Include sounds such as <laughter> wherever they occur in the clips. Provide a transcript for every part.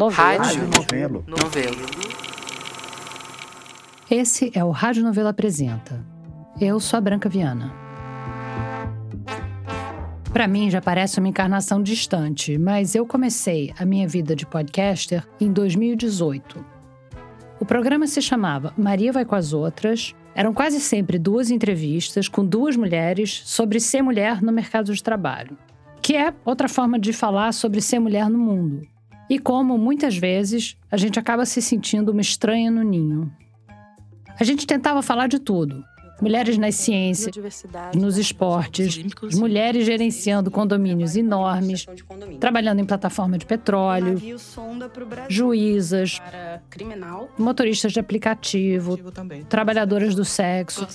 Novelo. Rádio Novelo. Novelo. Esse é o Rádio Novelo Apresenta. Eu sou a Branca Viana. Para mim já parece uma encarnação distante, mas eu comecei a minha vida de podcaster em 2018. O programa se chamava Maria Vai com as Outras. Eram quase sempre duas entrevistas com duas mulheres sobre ser mulher no mercado de trabalho, que é outra forma de falar sobre ser mulher no mundo. E como muitas vezes a gente acaba se sentindo uma estranha no ninho. A gente tentava falar de tudo, mulheres nas ciências, nos esportes, mulheres gerenciando condomínios enormes, trabalhando em plataforma de petróleo, juízas, motoristas de aplicativo, trabalhadoras do sexo,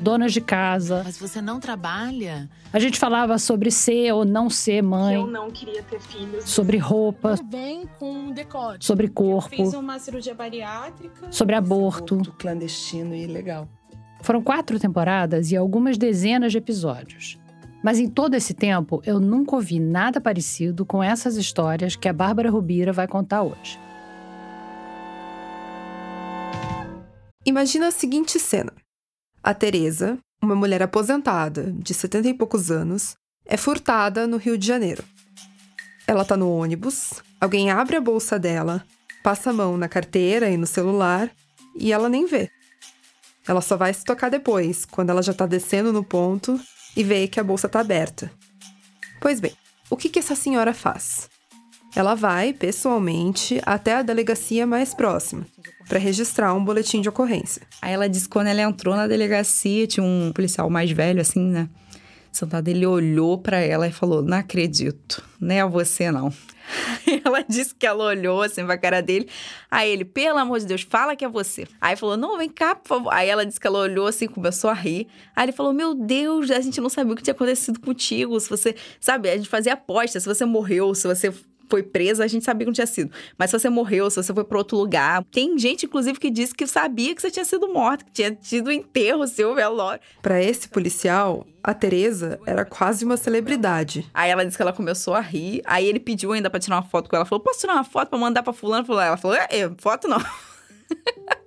donas de casa. Mas você não trabalha? A gente falava sobre ser ou não ser mãe, Eu não queria ter filhos. sobre roupa, Vem com decote. sobre Fiz corpo, uma cirurgia bariátrica. sobre aborto. Aborto clandestino e ilegal. Foram quatro temporadas e algumas dezenas de episódios. Mas em todo esse tempo, eu nunca ouvi nada parecido com essas histórias que a Bárbara Rubira vai contar hoje. Imagina a seguinte cena. A Teresa, uma mulher aposentada, de 70 e poucos anos, é furtada no Rio de Janeiro. Ela tá no ônibus, alguém abre a bolsa dela, passa a mão na carteira e no celular e ela nem vê. Ela só vai se tocar depois, quando ela já tá descendo no ponto e vê que a bolsa tá aberta. Pois bem, o que, que essa senhora faz? Ela vai, pessoalmente, até a delegacia mais próxima para registrar um boletim de ocorrência. Aí ela disse que quando ela entrou na delegacia, tinha um policial mais velho, assim, né? Sentado, ele olhou pra ela e falou: Não acredito, não é você não. Ela disse que ela olhou assim pra cara dele. Aí ele, pelo amor de Deus, fala que é você. Aí falou: Não, vem cá, por favor. Aí ela disse que ela olhou assim, começou a rir. Aí ele falou: Meu Deus, a gente não sabia o que tinha acontecido contigo. Se você, sabe, a gente fazia aposta, se você morreu, se você foi presa, a gente sabia que não tinha sido. Mas se você morreu, se você foi para outro lugar. Tem gente, inclusive, que disse que sabia que você tinha sido morta, que tinha tido enterro seu velório. Para esse policial, a Teresa era quase uma celebridade. Aí ela disse que ela começou a rir. Aí ele pediu ainda pra tirar uma foto com ela. Falou: Posso tirar uma foto pra mandar pra fulano? Ela falou: é, foto não. <laughs>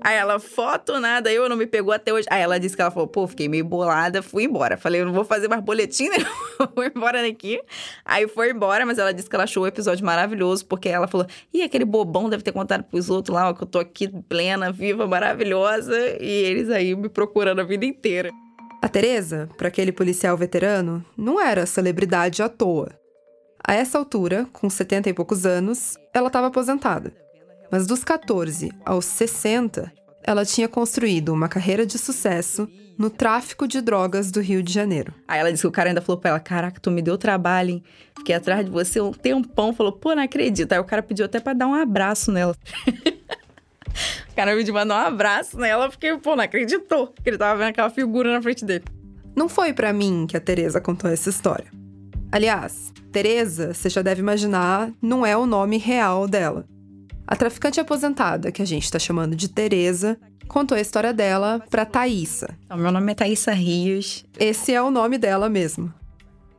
Aí ela, foto nada, eu não me pegou até hoje. Aí ela disse que ela falou, pô, fiquei meio bolada, fui embora. Falei, eu não vou fazer mais boletim, né? <laughs> Vou embora daqui. Aí foi embora, mas ela disse que ela achou o episódio maravilhoso, porque ela falou, ih, aquele bobão deve ter contado pros outros lá, ó, que eu tô aqui plena, viva, maravilhosa. E eles aí me procurando a vida inteira. A Teresa, para aquele policial veterano, não era celebridade à toa. A essa altura, com 70 e poucos anos, ela estava aposentada. Mas dos 14 aos 60, ela tinha construído uma carreira de sucesso no tráfico de drogas do Rio de Janeiro. Aí ela disse que o cara ainda falou pra ela: Caraca, tu me deu trabalho, hein? Fiquei atrás de você um tempão. Falou, pô, não acredito. Aí o cara pediu até pra dar um abraço nela. <laughs> o cara pediu pra dar um abraço nela, porque, pô, não acreditou. Que ele tava vendo aquela figura na frente dele. Não foi para mim que a Teresa contou essa história. Aliás, Teresa, você já deve imaginar, não é o nome real dela. A traficante aposentada, que a gente tá chamando de Teresa, contou a história dela pra Thaísa. Então, meu nome é Thaísa Rios. Esse é o nome dela mesmo.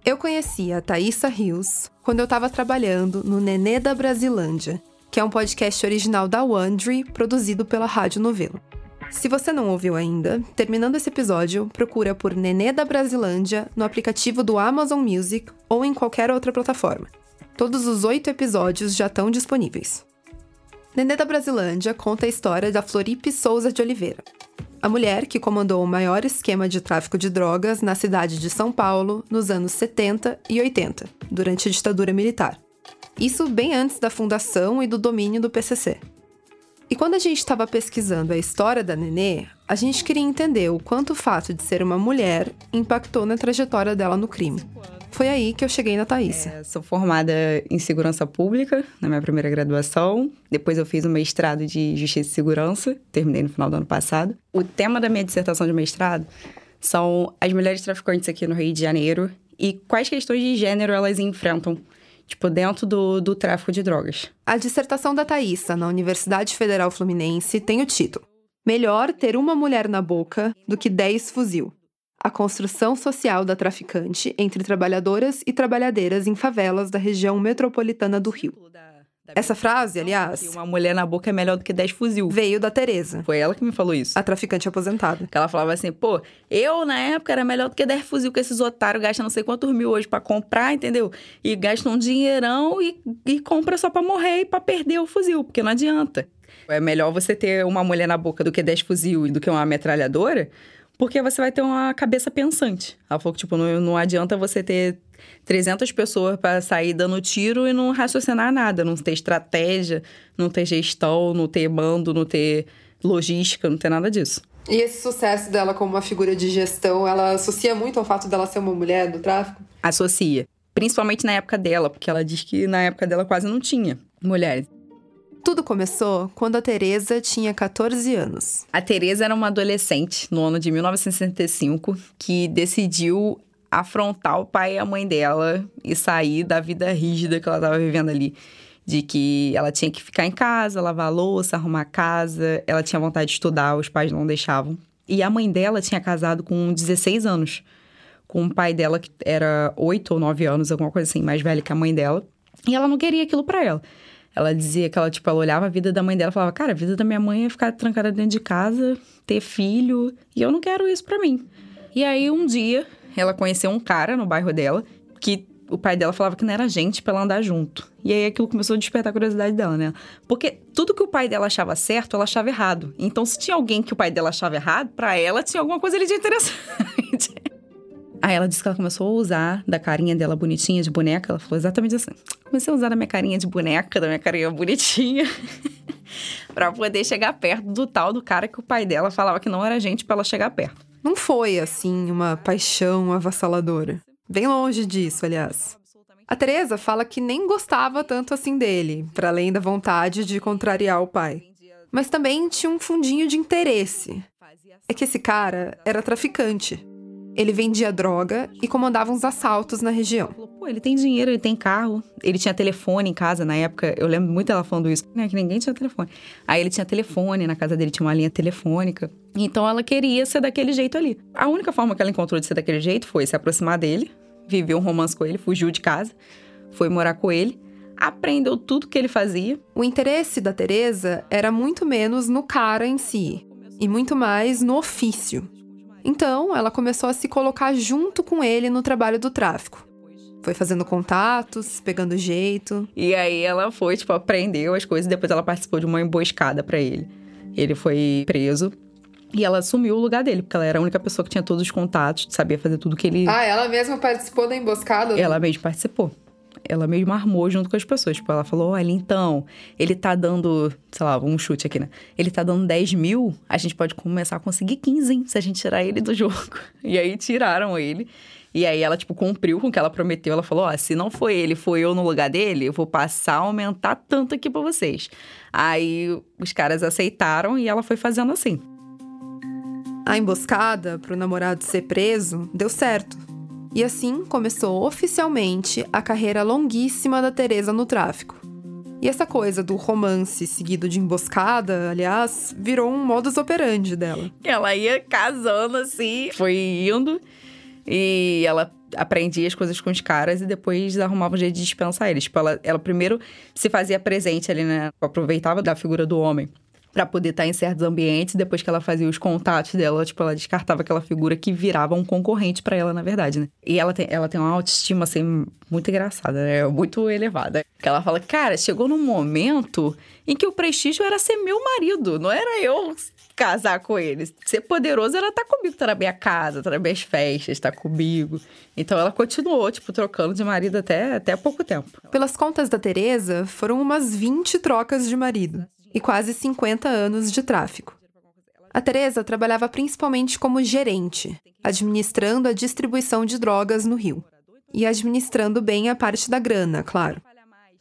Eu conheci a Thaísa Rios quando eu tava trabalhando no Nenê da Brasilândia, que é um podcast original da Wandry, produzido pela Rádio Novelo. Se você não ouviu ainda, terminando esse episódio, procura por Nenê da Brasilândia no aplicativo do Amazon Music ou em qualquer outra plataforma. Todos os oito episódios já estão disponíveis. Nenê da Brasilândia conta a história da Floripe Souza de Oliveira, a mulher que comandou o maior esquema de tráfico de drogas na cidade de São Paulo nos anos 70 e 80, durante a ditadura militar. Isso bem antes da fundação e do domínio do PCC. E quando a gente estava pesquisando a história da Nenê, a gente queria entender o quanto o fato de ser uma mulher impactou na trajetória dela no crime. Foi aí que eu cheguei na Thaísa. É, sou formada em segurança pública, na minha primeira graduação. Depois eu fiz um mestrado de justiça e segurança, terminei no final do ano passado. O tema da minha dissertação de mestrado são as mulheres traficantes aqui no Rio de Janeiro e quais questões de gênero elas enfrentam, tipo, dentro do, do tráfico de drogas. A dissertação da Thaísa na Universidade Federal Fluminense tem o título Melhor ter uma mulher na boca do que 10 fuzil. A construção social da traficante entre trabalhadoras e trabalhadeiras em favelas da região metropolitana do Rio. Essa frase, aliás, uma mulher na boca é melhor do que 10 fuzil. veio da Teresa, Foi ela que me falou isso. a traficante aposentada. Que ela falava assim, pô, eu na época era melhor do que 10 fuzil, que esses otários gastam não sei quantos mil hoje pra comprar, entendeu? E gastam um dinheirão e, e compra só pra morrer e pra perder o fuzil, porque não adianta. É melhor você ter uma mulher na boca do que 10 fuzil e do que uma metralhadora, porque você vai ter uma cabeça pensante. Ela falou que, tipo, não, não adianta você ter 300 pessoas pra sair dando tiro e não raciocinar nada, não ter estratégia, não ter gestão, não ter mando, não ter logística, não ter nada disso. E esse sucesso dela como uma figura de gestão, ela associa muito ao fato dela ser uma mulher do tráfico? associa. Principalmente na época dela, porque ela diz que na época dela quase não tinha mulheres. Tudo começou quando a Teresa tinha 14 anos. A Teresa era uma adolescente no ano de 1965 que decidiu afrontar o pai e a mãe dela e sair da vida rígida que ela estava vivendo ali. De que ela tinha que ficar em casa, lavar louça, arrumar casa. Ela tinha vontade de estudar, os pais não deixavam. E a mãe dela tinha casado com 16 anos. Com o pai dela, que era 8 ou 9 anos, alguma coisa assim, mais velho que a mãe dela. E ela não queria aquilo pra ela. Ela dizia que ela, tipo, ela olhava a vida da mãe dela e falava, cara, a vida da minha mãe é ficar trancada dentro de casa, ter filho, e eu não quero isso pra mim. E aí, um dia, ela conheceu um cara no bairro dela, que o pai dela falava que não era gente pra ela andar junto. E aí aquilo começou a despertar a curiosidade dela, né? Porque tudo que o pai dela achava certo, ela achava errado. Então, se tinha alguém que o pai dela achava errado, pra ela tinha alguma coisa ali de interessante. <laughs> Aí ela disse que ela começou a usar da carinha dela bonitinha de boneca. Ela falou exatamente assim: comecei a usar da minha carinha de boneca, da minha carinha bonitinha, <laughs> pra poder chegar perto do tal do cara que o pai dela falava que não era gente pra ela chegar perto. Não foi, assim, uma paixão avassaladora. Bem longe disso, aliás. A Teresa fala que nem gostava tanto assim dele, para além da vontade de contrariar o pai. Mas também tinha um fundinho de interesse. É que esse cara era traficante. Ele vendia droga e comandava uns assaltos na região. Pô, ele tem dinheiro, ele tem carro, ele tinha telefone em casa na época. Eu lembro muito ela falando isso, né? Que ninguém tinha telefone. Aí ele tinha telefone, na casa dele tinha uma linha telefônica. Então ela queria ser daquele jeito ali. A única forma que ela encontrou de ser daquele jeito foi se aproximar dele, viver um romance com ele, fugiu de casa, foi morar com ele, aprendeu tudo que ele fazia. O interesse da Teresa era muito menos no cara em si e muito mais no ofício. Então, ela começou a se colocar junto com ele no trabalho do tráfico. Foi fazendo contatos, pegando jeito. E aí ela foi, tipo, aprendeu as coisas e depois ela participou de uma emboscada pra ele. Ele foi preso e ela assumiu o lugar dele, porque ela era a única pessoa que tinha todos os contatos, sabia fazer tudo que ele. Ah, ela mesma participou da emboscada? Ela mesma participou. Ela mesma armou junto com as pessoas. Tipo, ela falou: olha, então, ele tá dando, sei lá, um chute aqui, né? Ele tá dando 10 mil, a gente pode começar a conseguir 15, hein? Se a gente tirar ele do <laughs> jogo. E aí tiraram ele. E aí ela, tipo, cumpriu com o que ela prometeu. Ela falou: ó, se não foi ele, foi eu no lugar dele, eu vou passar a aumentar tanto aqui pra vocês. Aí os caras aceitaram e ela foi fazendo assim. A emboscada pro namorado ser preso deu certo. E assim começou oficialmente a carreira longuíssima da Teresa no tráfico. E essa coisa do romance seguido de emboscada, aliás, virou um modus operandi dela. Ela ia casando assim, foi indo e ela aprendia as coisas com os caras e depois arrumava um jeito de dispensar eles. Tipo, ela, ela primeiro se fazia presente ali, né? Aproveitava da figura do homem para poder estar em certos ambientes. Depois que ela fazia os contatos dela, tipo, ela descartava aquela figura que virava um concorrente para ela, na verdade, né? E ela tem, ela tem uma autoestima, assim, muito engraçada, né? Muito elevada. Que ela fala, cara, chegou num momento em que o prestígio era ser meu marido, não era eu casar com ele. Ser poderoso era estar comigo, estar na minha casa, estar nas minhas festas, estar comigo. Então ela continuou, tipo, trocando de marido até, até pouco tempo. Pelas contas da Teresa, foram umas 20 trocas de marido e quase 50 anos de tráfico. A Teresa trabalhava principalmente como gerente, administrando a distribuição de drogas no Rio. E administrando bem a parte da grana, claro.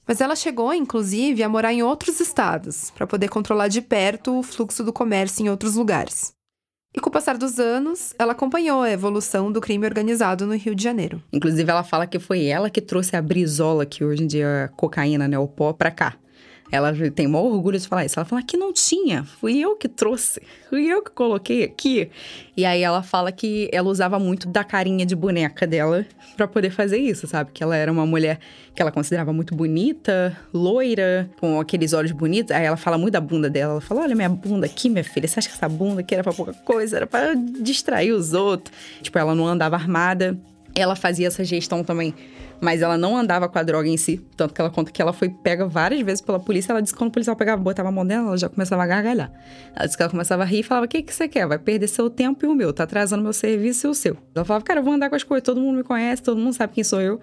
Mas ela chegou, inclusive, a morar em outros estados, para poder controlar de perto o fluxo do comércio em outros lugares. E com o passar dos anos, ela acompanhou a evolução do crime organizado no Rio de Janeiro. Inclusive, ela fala que foi ela que trouxe a brisola, que hoje em dia é cocaína, né? O pó, pra cá. Ela tem maior orgulho de falar isso. Ela fala que não tinha, fui eu que trouxe, fui eu que coloquei aqui. E aí ela fala que ela usava muito da carinha de boneca dela para poder fazer isso, sabe? Que ela era uma mulher que ela considerava muito bonita, loira, com aqueles olhos bonitos. Aí ela fala muito da bunda dela. Ela fala: Olha minha bunda aqui, minha filha. Você acha que essa bunda aqui era pra pouca coisa? Era pra distrair os outros. Tipo, ela não andava armada. Ela fazia essa gestão também mas ela não andava com a droga em si. Tanto que ela conta que ela foi pega várias vezes pela polícia. Ela disse que quando o policial pegava, botava a mão dela, ela já começava a gargalhar. Ela disse que ela começava a rir e falava: O que, que você quer? Vai perder seu tempo e o meu. Tá atrasando meu serviço e o seu. Ela falava: Cara, eu vou andar com as coisas. Todo mundo me conhece, todo mundo sabe quem sou eu.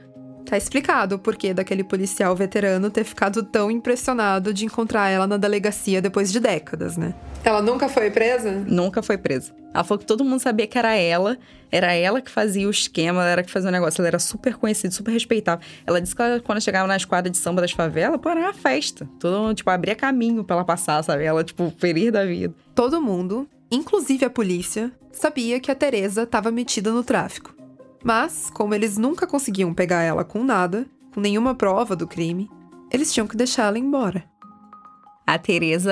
Tá explicado o porquê daquele policial veterano ter ficado tão impressionado de encontrar ela na delegacia depois de décadas, né? Ela nunca foi presa? Nunca foi presa. Ela falou que todo mundo sabia que era ela, era ela que fazia o esquema, ela era que fazia o negócio, ela era super conhecida, super respeitável. Ela disse que ela, quando chegava na esquadra de samba das favelas, pô, era uma festa. Todo mundo, tipo, abria caminho pra ela passar, sabe? Ela, tipo, feliz da vida. Todo mundo, inclusive a polícia, sabia que a Teresa estava metida no tráfico. Mas, como eles nunca conseguiam pegar ela com nada, com nenhuma prova do crime, eles tinham que deixar ela embora. A Teresa,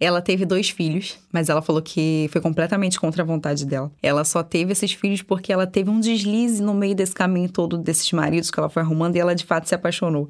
ela teve dois filhos, mas ela falou que foi completamente contra a vontade dela. Ela só teve esses filhos porque ela teve um deslize no meio desse caminho todo desses maridos que ela foi arrumando e ela de fato se apaixonou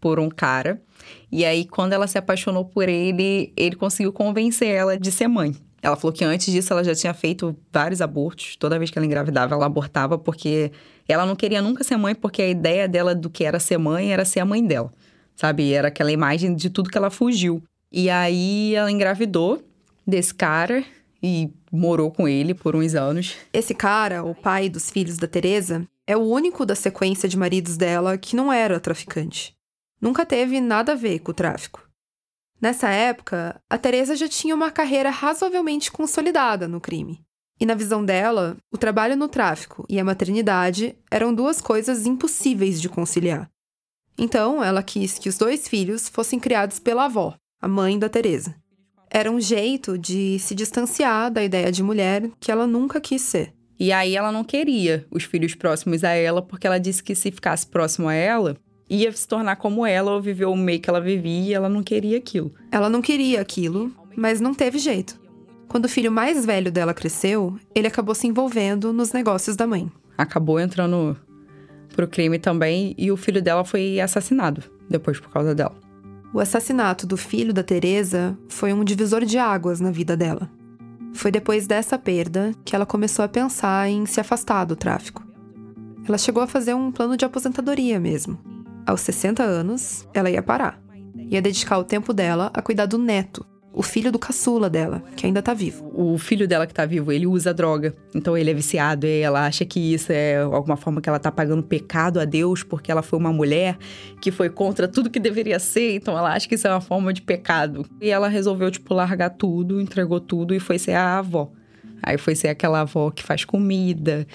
por um cara. E aí, quando ela se apaixonou por ele, ele conseguiu convencer ela de ser mãe. Ela falou que antes disso ela já tinha feito vários abortos. Toda vez que ela engravidava, ela abortava porque ela não queria nunca ser mãe, porque a ideia dela do que era ser mãe era ser a mãe dela. Sabe? Era aquela imagem de tudo que ela fugiu. E aí ela engravidou desse cara e morou com ele por uns anos. Esse cara, o pai dos filhos da Teresa, é o único da sequência de maridos dela que não era traficante. Nunca teve nada a ver com o tráfico. Nessa época, a Teresa já tinha uma carreira razoavelmente consolidada no crime. E na visão dela, o trabalho no tráfico e a maternidade eram duas coisas impossíveis de conciliar. Então, ela quis que os dois filhos fossem criados pela avó, a mãe da Teresa. Era um jeito de se distanciar da ideia de mulher que ela nunca quis ser. E aí ela não queria os filhos próximos a ela, porque ela disse que se ficasse próximo a ela, ia se tornar como ela ou viver o meio que ela vivia e ela não queria aquilo. Ela não queria aquilo, mas não teve jeito. Quando o filho mais velho dela cresceu, ele acabou se envolvendo nos negócios da mãe. Acabou entrando pro crime também e o filho dela foi assassinado depois por causa dela. O assassinato do filho da Teresa foi um divisor de águas na vida dela. Foi depois dessa perda que ela começou a pensar em se afastar do tráfico. Ela chegou a fazer um plano de aposentadoria mesmo. Aos 60 anos, ela ia parar. Ia dedicar o tempo dela a cuidar do neto, o filho do caçula dela, que ainda tá vivo. O filho dela que tá vivo, ele usa droga. Então ele é viciado e ela acha que isso é alguma forma que ela tá pagando pecado a Deus porque ela foi uma mulher que foi contra tudo que deveria ser. Então ela acha que isso é uma forma de pecado. E ela resolveu, tipo, largar tudo, entregou tudo e foi ser a avó. Aí foi ser aquela avó que faz comida,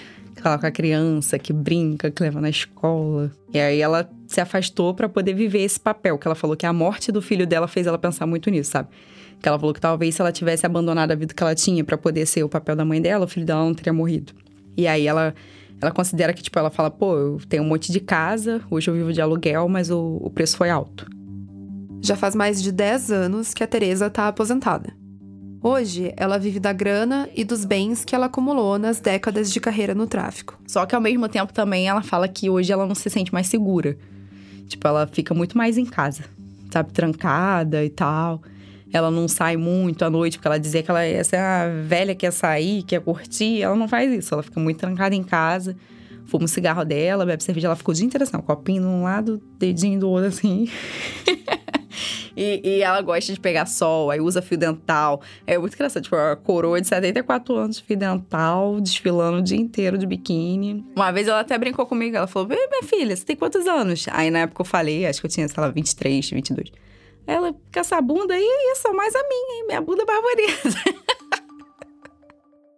fala com a criança, que brinca, que leva na escola. E aí ela se afastou para poder viver esse papel, que ela falou que a morte do filho dela fez ela pensar muito nisso, sabe? Que ela falou que talvez se ela tivesse abandonado a vida que ela tinha para poder ser o papel da mãe dela, o filho dela não teria morrido. E aí ela ela considera que, tipo, ela fala, pô, eu tenho um monte de casa, hoje eu vivo de aluguel, mas o, o preço foi alto. Já faz mais de 10 anos que a Teresa tá aposentada. Hoje, ela vive da grana e dos bens que ela acumulou nas décadas de carreira no tráfico. Só que ao mesmo tempo também ela fala que hoje ela não se sente mais segura. Tipo, ela fica muito mais em casa, sabe, trancada e tal. Ela não sai muito à noite, porque ela dizia que ela essa é a velha que quer sair, quer curtir. Ela não faz isso, ela fica muito trancada em casa. Fuma o cigarro dela, bebe cerveja, ela ficou o dia inteiro assim, um copinho de um lado, dedinho do outro assim. <laughs> E, e, ela gosta de pegar sol, aí usa fio dental. É muito engraçado, tipo, a coroa de 74 anos fio dental, desfilando o dia inteiro de biquíni. Uma vez ela até brincou comigo, ela falou, minha filha, você tem quantos anos? Aí na época eu falei, acho que eu tinha, sei lá, 23, 22. Ela, com essa bunda aí, isso, mais a minha, hein? Minha bunda é barbareza. <laughs>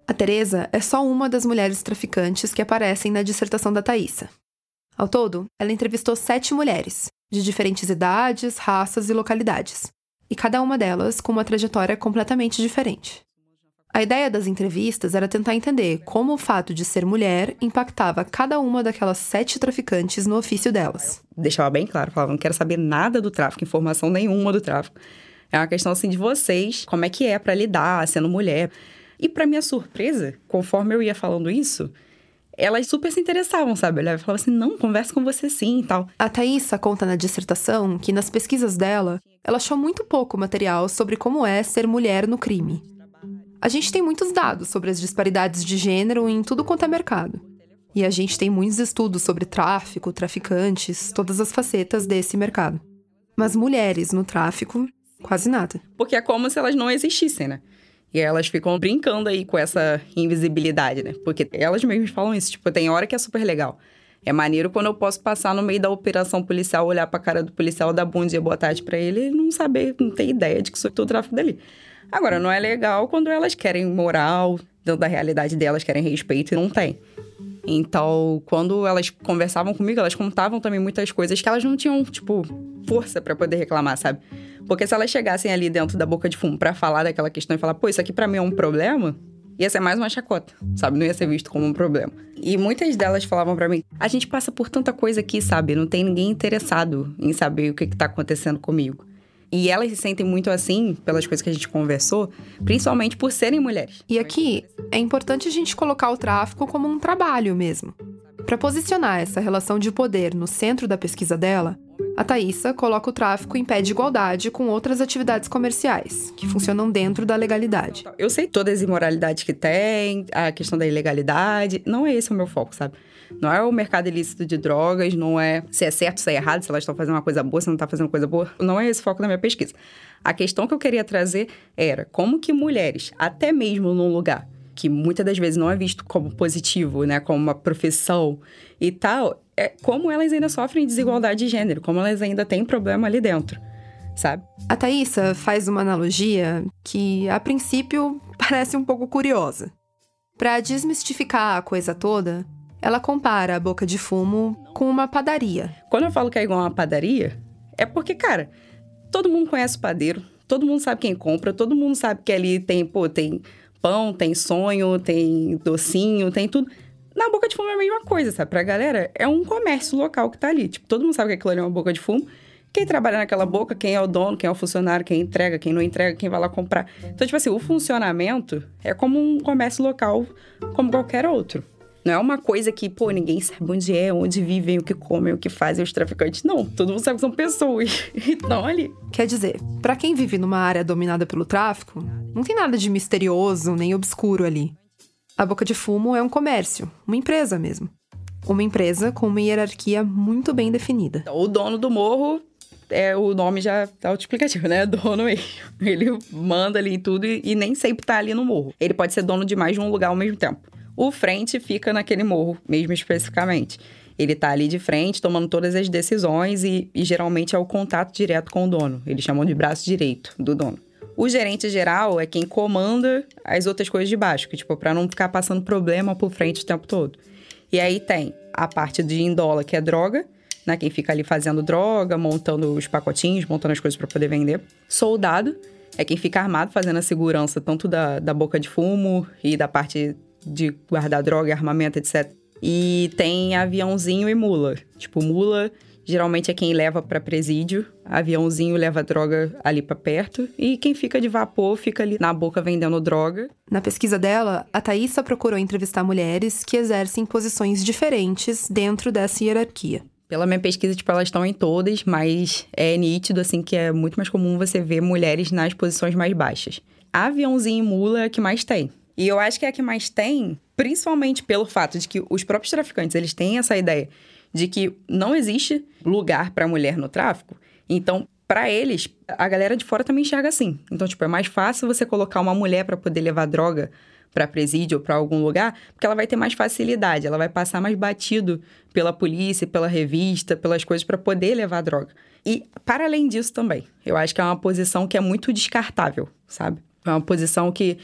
A Teresa é só uma das mulheres traficantes que aparecem na dissertação da Thaisa. Ao todo, ela entrevistou sete mulheres, de diferentes idades, raças e localidades, e cada uma delas com uma trajetória completamente diferente. A ideia das entrevistas era tentar entender como o fato de ser mulher impactava cada uma daquelas sete traficantes no ofício delas. Deixava bem claro, falava, não quero saber nada do tráfico, informação nenhuma do tráfico. É uma questão assim de vocês, como é que é para lidar sendo mulher. E para minha surpresa, conforme eu ia falando isso, elas super se interessavam, sabe? Ela falava assim: não, conversa com você sim e tal. A Thaísa conta na dissertação que nas pesquisas dela, ela achou muito pouco material sobre como é ser mulher no crime. A gente tem muitos dados sobre as disparidades de gênero em tudo quanto é mercado. E a gente tem muitos estudos sobre tráfico, traficantes, todas as facetas desse mercado. Mas mulheres no tráfico, quase nada. Porque é como se elas não existissem, né? E elas ficam brincando aí com essa invisibilidade, né? Porque elas mesmas falam isso, tipo, tem hora que é super legal. É maneiro quando eu posso passar no meio da operação policial, olhar pra cara do policial, dar bom dia, boa tarde pra ele e não saber, não ter ideia de que sou o tráfico dali. Agora, não é legal quando elas querem moral, dentro da realidade delas, querem respeito e não tem. Então, quando elas conversavam comigo, elas contavam também muitas coisas que elas não tinham, tipo, força para poder reclamar, sabe? Porque se elas chegassem ali dentro da boca de fumo para falar daquela questão e falar, pô, isso aqui para mim é um problema, ia ser mais uma chacota, sabe? Não ia ser visto como um problema. E muitas delas falavam para mim: a gente passa por tanta coisa aqui, sabe? Não tem ninguém interessado em saber o que, que tá acontecendo comigo. E elas se sentem muito assim, pelas coisas que a gente conversou, principalmente por serem mulheres. E aqui é importante a gente colocar o tráfico como um trabalho mesmo. Para posicionar essa relação de poder no centro da pesquisa dela, a Thaisa coloca o tráfico em pé de igualdade com outras atividades comerciais, que funcionam dentro da legalidade. Eu sei todas as imoralidades que tem, a questão da ilegalidade, não é esse o meu foco, sabe? Não é o mercado ilícito de drogas, não é se é certo, se é errado, se elas estão fazendo uma coisa boa, se não está fazendo coisa boa. Não é esse o foco da minha pesquisa. A questão que eu queria trazer era como que mulheres, até mesmo num lugar que muitas das vezes não é visto como positivo, né, como uma profissão e tal, é como elas ainda sofrem desigualdade de gênero, como elas ainda têm problema ali dentro, sabe? A Thaisa faz uma analogia que, a princípio, <laughs> parece um pouco curiosa. Para desmistificar a coisa toda, ela compara a boca de fumo com uma padaria. Quando eu falo que é igual a uma padaria, é porque, cara, todo mundo conhece o padeiro, todo mundo sabe quem compra, todo mundo sabe que ali tem, pô, tem pão, tem sonho, tem docinho, tem tudo. Na boca de fumo é a mesma coisa, sabe? Pra galera, é um comércio local que tá ali. Tipo, todo mundo sabe que aquilo ali é uma boca de fumo. Quem trabalha naquela boca, quem é o dono, quem é o funcionário, quem entrega, quem não entrega, quem vai lá comprar. Então, tipo assim, o funcionamento é como um comércio local, como qualquer outro. Não é uma coisa que, pô, ninguém sabe onde é, onde vivem, o que comem, o que fazem os traficantes. Não, todo mundo sabe que são pessoas. <laughs> Então, ali. Quer dizer, para quem vive numa área dominada pelo tráfico, não tem nada de misterioso nem obscuro ali. A boca de fumo é um comércio, uma empresa mesmo. Uma empresa com uma hierarquia muito bem definida. O dono do morro é o nome já tá explicativo, né? <laughs> Dono mesmo. Ele manda ali tudo e, e nem sempre tá ali no morro. Ele pode ser dono de mais de um lugar ao mesmo tempo. O frente fica naquele morro, mesmo especificamente. Ele está ali de frente, tomando todas as decisões e, e geralmente é o contato direto com o dono. Eles chamam de braço direito do dono. O gerente geral é quem comanda as outras coisas de baixo, que, tipo, para não ficar passando problema por frente o tempo todo. E aí tem a parte de indola, que é droga, né? Quem fica ali fazendo droga, montando os pacotinhos, montando as coisas para poder vender. Soldado é quem fica armado fazendo a segurança tanto da, da boca de fumo e da parte de guardar droga, armamento, etc. E tem aviãozinho e mula. Tipo, mula geralmente é quem leva para presídio, aviãozinho leva droga ali para perto e quem fica de vapor fica ali na boca vendendo droga. Na pesquisa dela, a Thaisa procurou entrevistar mulheres que exercem posições diferentes dentro dessa hierarquia. Pela minha pesquisa, tipo, elas estão em todas, mas é nítido, assim, que é muito mais comum você ver mulheres nas posições mais baixas. Aviãozinho e mula é que mais tem. E eu acho que é a que mais tem, principalmente pelo fato de que os próprios traficantes, eles têm essa ideia de que não existe lugar para mulher no tráfico. Então, para eles, a galera de fora também enxerga assim. Então, tipo, é mais fácil você colocar uma mulher para poder levar droga para presídio ou para algum lugar, porque ela vai ter mais facilidade, ela vai passar mais batido pela polícia, pela revista, pelas coisas para poder levar droga. E para além disso também, eu acho que é uma posição que é muito descartável, sabe? É uma posição que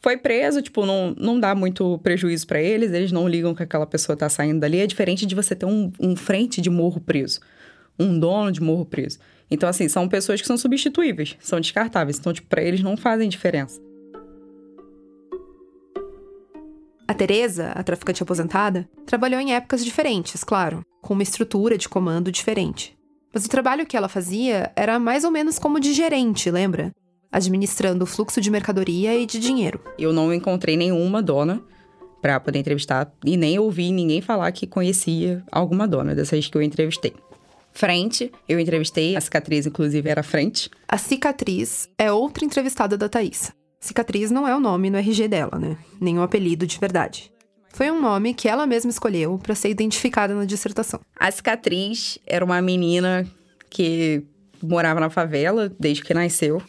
foi preso, tipo, não, não dá muito prejuízo para eles, eles não ligam que aquela pessoa tá saindo dali. É diferente de você ter um, um frente de morro preso, um dono de morro preso. Então, assim, são pessoas que são substituíveis, são descartáveis. Então, tipo, pra eles não fazem diferença. A Teresa, a traficante aposentada, trabalhou em épocas diferentes, claro, com uma estrutura de comando diferente. Mas o trabalho que ela fazia era mais ou menos como de gerente, lembra? Administrando o fluxo de mercadoria e de dinheiro. Eu não encontrei nenhuma dona para poder entrevistar e nem ouvi ninguém falar que conhecia alguma dona dessas que eu entrevistei. Frente, eu entrevistei, a cicatriz inclusive era frente. A cicatriz é outra entrevistada da Thaís. Cicatriz não é o nome no RG dela, né? Nem o apelido de verdade. Foi um nome que ela mesma escolheu para ser identificada na dissertação. A cicatriz era uma menina que morava na favela desde que nasceu.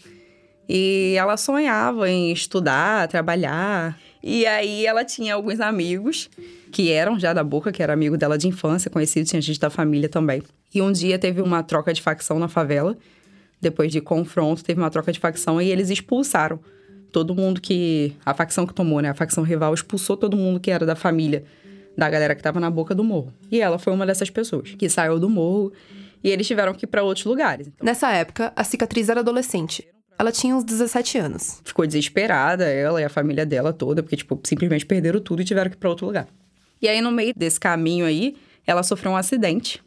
E ela sonhava em estudar, trabalhar. E aí ela tinha alguns amigos que eram já da boca, que era amigo dela de infância, conhecido, tinha gente da família também. E um dia teve uma troca de facção na favela. Depois de confronto, teve uma troca de facção e eles expulsaram todo mundo que. A facção que tomou, né? A facção rival expulsou todo mundo que era da família da galera que tava na boca do morro. E ela foi uma dessas pessoas que saiu do morro e eles tiveram que ir para outros lugares. Então, Nessa época, a cicatriz era adolescente. Ela tinha uns 17 anos. ficou desesperada, ela e a família dela toda, porque, tipo, simplesmente perderam tudo e tiveram que ir pra outro lugar. E aí, no meio desse caminho aí, ela sofreu um acidente.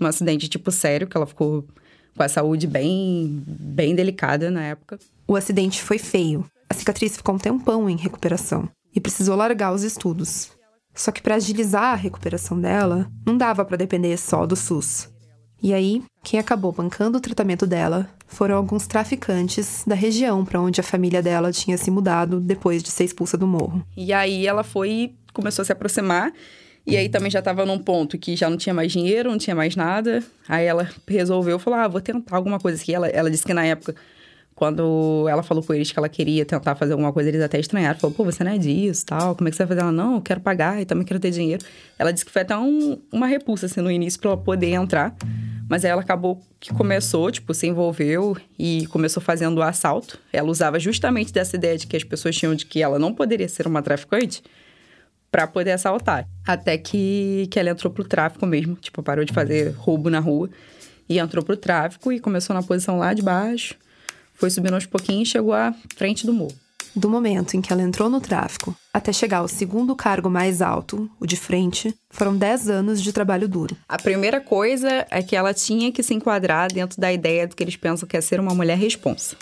Um acidente, tipo, sério, que ela ficou com a saúde bem, bem delicada na época. O acidente foi feio. A cicatriz ficou um tempão em recuperação e precisou largar os estudos. Só que para agilizar a recuperação dela, não dava para depender só do SUS. E aí, quem acabou bancando o tratamento dela foram alguns traficantes da região para onde a família dela tinha se mudado depois de ser expulsa do morro. E aí, ela foi começou a se aproximar. E aí, também já tava num ponto que já não tinha mais dinheiro, não tinha mais nada. Aí, ela resolveu, falou, ah, vou tentar alguma coisa aqui. Ela, ela disse que na época quando ela falou com eles que ela queria tentar fazer alguma coisa, eles até estranharam. Falou, pô, você não é disso, tal. Como é que você vai fazer? Ela, não, eu quero pagar e também quero ter dinheiro. Ela disse que foi até um, uma repulsa, assim, no início pra ela poder entrar. Mas aí ela acabou que começou, tipo, se envolveu e começou fazendo o assalto. Ela usava justamente dessa ideia de que as pessoas tinham de que ela não poderia ser uma traficante para poder assaltar. Até que, que ela entrou pro tráfico mesmo. Tipo, parou de fazer roubo na rua e entrou pro tráfico e começou na posição lá de baixo foi subindo aos pouquinhos e chegou à frente do morro. Do momento em que ela entrou no tráfico até chegar ao segundo cargo mais alto, o de frente, foram 10 anos de trabalho duro. A primeira coisa é que ela tinha que se enquadrar dentro da ideia do que eles pensam que é ser uma mulher responsa.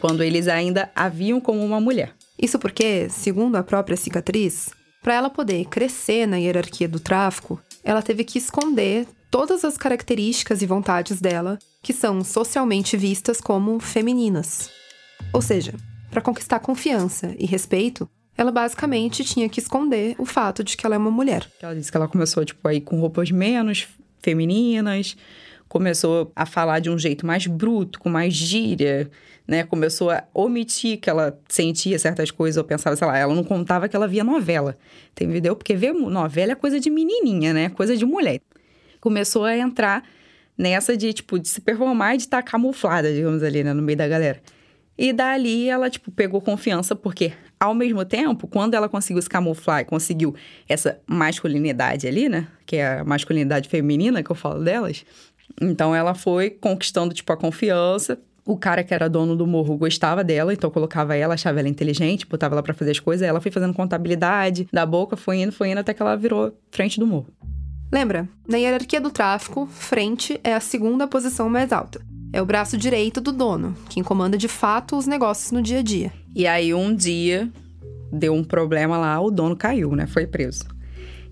Quando eles ainda a viam como uma mulher. Isso porque, segundo a própria cicatriz, para ela poder crescer na hierarquia do tráfico, ela teve que esconder todas as características e vontades dela que são socialmente vistas como femininas. Ou seja, para conquistar confiança e respeito, ela basicamente tinha que esconder o fato de que ela é uma mulher. Ela disse que ela começou tipo aí com roupas menos femininas, começou a falar de um jeito mais bruto, com mais gíria, né? Começou a omitir que ela sentia certas coisas ou pensava, sei lá, ela não contava que ela via novela. Entendeu? Porque ver novela é coisa de menininha, né? Coisa de mulher. Começou a entrar nessa de, tipo, de se performar e de estar camuflada, digamos ali, né, no meio da galera. E dali ela, tipo, pegou confiança, porque ao mesmo tempo, quando ela conseguiu se camuflar e conseguiu essa masculinidade ali, né, que é a masculinidade feminina que eu falo delas, então ela foi conquistando, tipo, a confiança. O cara que era dono do morro gostava dela, então colocava ela, achava ela inteligente, botava ela para fazer as coisas. Ela foi fazendo contabilidade da boca, foi indo, foi indo até que ela virou frente do morro. Lembra? Na hierarquia do tráfico, frente é a segunda posição mais alta. É o braço direito do dono, quem comanda de fato os negócios no dia a dia. E aí, um dia, deu um problema lá, o dono caiu, né? Foi preso.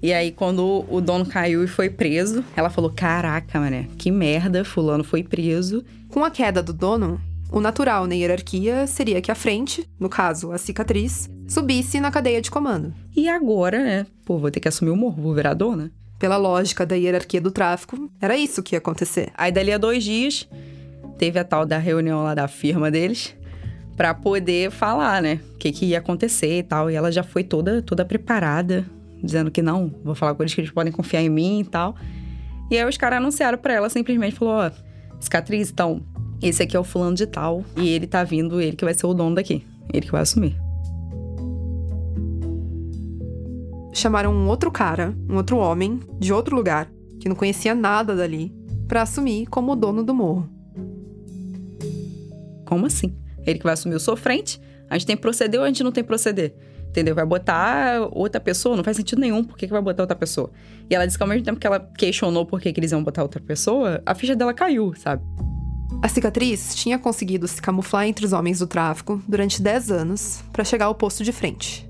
E aí, quando o dono caiu e foi preso, ela falou: Caraca, mané, que merda, Fulano foi preso. Com a queda do dono, o natural na hierarquia seria que a frente, no caso a cicatriz, subisse na cadeia de comando. E agora, né? Pô, vou ter que assumir o morro, vou virar dona. Pela lógica da hierarquia do tráfico, era isso que ia acontecer. Aí, dali a dois dias, teve a tal da reunião lá da firma deles para poder falar, né? O que, que ia acontecer e tal. E ela já foi toda, toda preparada, dizendo que não, vou falar com eles que eles podem confiar em mim e tal. E aí os caras anunciaram para ela, simplesmente falou: ó, cicatriz, então, esse aqui é o fulano de tal. E ele tá vindo, ele que vai ser o dono daqui. Ele que vai assumir. chamaram um outro cara, um outro homem, de outro lugar, que não conhecia nada dali, para assumir como o dono do morro. Como assim? Ele que vai assumir o sofrente? A gente tem proceder ou a gente não tem proceder? Entendeu? Vai botar outra pessoa, não faz sentido nenhum por que, que vai botar outra pessoa. E ela disse que ao mesmo tempo que ela questionou por que, que eles iam botar outra pessoa, a ficha dela caiu, sabe? A cicatriz tinha conseguido se camuflar entre os homens do tráfico durante 10 anos para chegar ao posto de frente.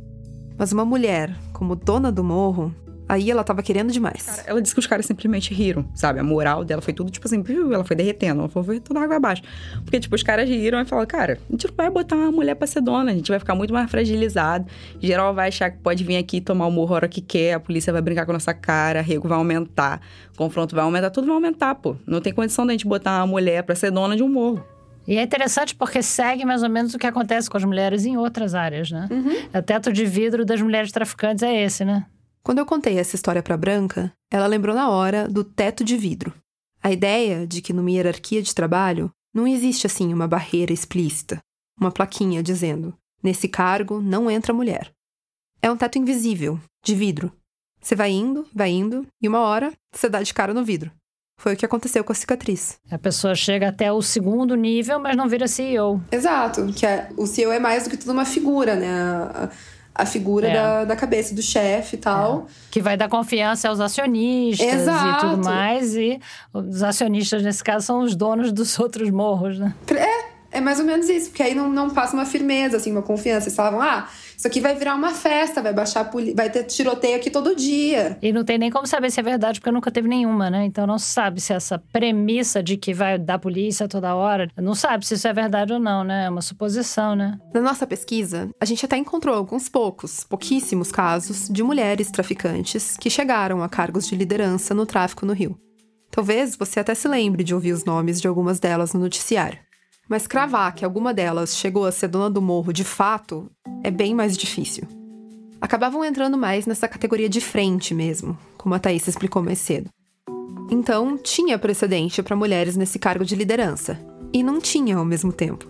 Mas uma mulher, como dona do morro, Aí ela tava querendo demais. Cara, ela disse que os caras simplesmente riram, sabe? A moral dela foi tudo, tipo assim, ela foi derretendo, ela foi tudo água abaixo. Porque, tipo, os caras riram e falaram, cara, a gente não vai botar uma mulher pra ser dona, a gente vai ficar muito mais fragilizado. Geral vai achar que pode vir aqui tomar o morro a hora que quer, a polícia vai brincar com a nossa cara, a rego vai aumentar, o confronto vai aumentar, tudo vai aumentar, pô. Não tem condição da gente botar uma mulher pra ser dona de um morro. E é interessante porque segue mais ou menos o que acontece com as mulheres em outras áreas, né? Uhum. O teto de vidro das mulheres traficantes é esse, né? Quando eu contei essa história para Branca, ela lembrou na hora do teto de vidro. A ideia de que numa hierarquia de trabalho não existe assim uma barreira explícita, uma plaquinha dizendo: nesse cargo não entra mulher. É um teto invisível, de vidro. Você vai indo, vai indo, e uma hora você dá de cara no vidro. Foi o que aconteceu com a cicatriz. A pessoa chega até o segundo nível, mas não vira CEO. Exato, que é, o CEO é mais do que tudo uma figura, né? A, a figura é. da, da cabeça do chefe e tal. É. Que vai dar confiança aos acionistas Exato. e tudo mais. E os acionistas, nesse caso, são os donos dos outros morros, né? É, é mais ou menos isso, porque aí não, não passa uma firmeza, assim, uma confiança. Eles falavam, ah, isso aqui vai virar uma festa, vai baixar vai ter tiroteio aqui todo dia. E não tem nem como saber se é verdade, porque nunca teve nenhuma, né? Então não se sabe se essa premissa de que vai dar polícia toda hora, não sabe se isso é verdade ou não, né? É uma suposição, né? Na nossa pesquisa, a gente até encontrou alguns poucos, pouquíssimos casos de mulheres traficantes que chegaram a cargos de liderança no tráfico no Rio. Talvez você até se lembre de ouvir os nomes de algumas delas no noticiário. Mas cravar que alguma delas chegou a ser dona do morro de fato é bem mais difícil. Acabavam entrando mais nessa categoria de frente mesmo, como a Thaís explicou mais cedo. Então, tinha precedente para mulheres nesse cargo de liderança, e não tinha ao mesmo tempo.